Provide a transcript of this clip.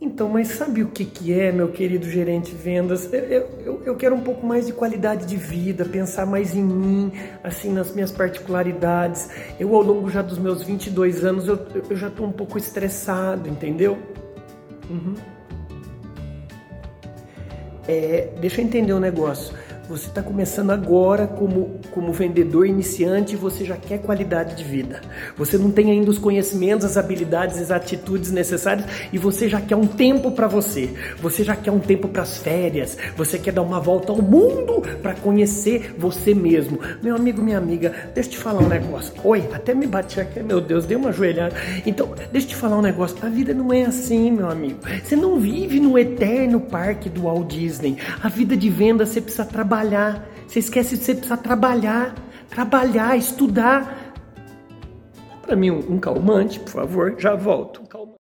Então, mas sabe o que, que é, meu querido gerente vendas? Eu, eu, eu, quero um pouco mais de qualidade de vida, pensar mais em mim, assim, nas minhas particularidades. Eu, ao longo já dos meus 22 anos, eu, eu já estou um pouco estressado, entendeu? Uhum. É, deixa eu entender um negócio. Você está começando agora como, como vendedor iniciante e você já quer qualidade de vida. Você não tem ainda os conhecimentos, as habilidades, as atitudes necessárias e você já quer um tempo para você. Você já quer um tempo para as férias. Você quer dar uma volta ao mundo para conhecer você mesmo. Meu amigo, minha amiga, deixa eu te falar um negócio. Oi, até me bati aqui, meu Deus, dei uma joelhada. Então, deixa eu te falar um negócio. A vida não é assim, meu amigo. Você não vive no eterno parque do Walt Disney. A vida de venda você precisa trabalhar trabalhar. Você esquece de você precisar trabalhar, trabalhar, estudar. Para mim um, um calmante, por favor, já volto. Um calmante.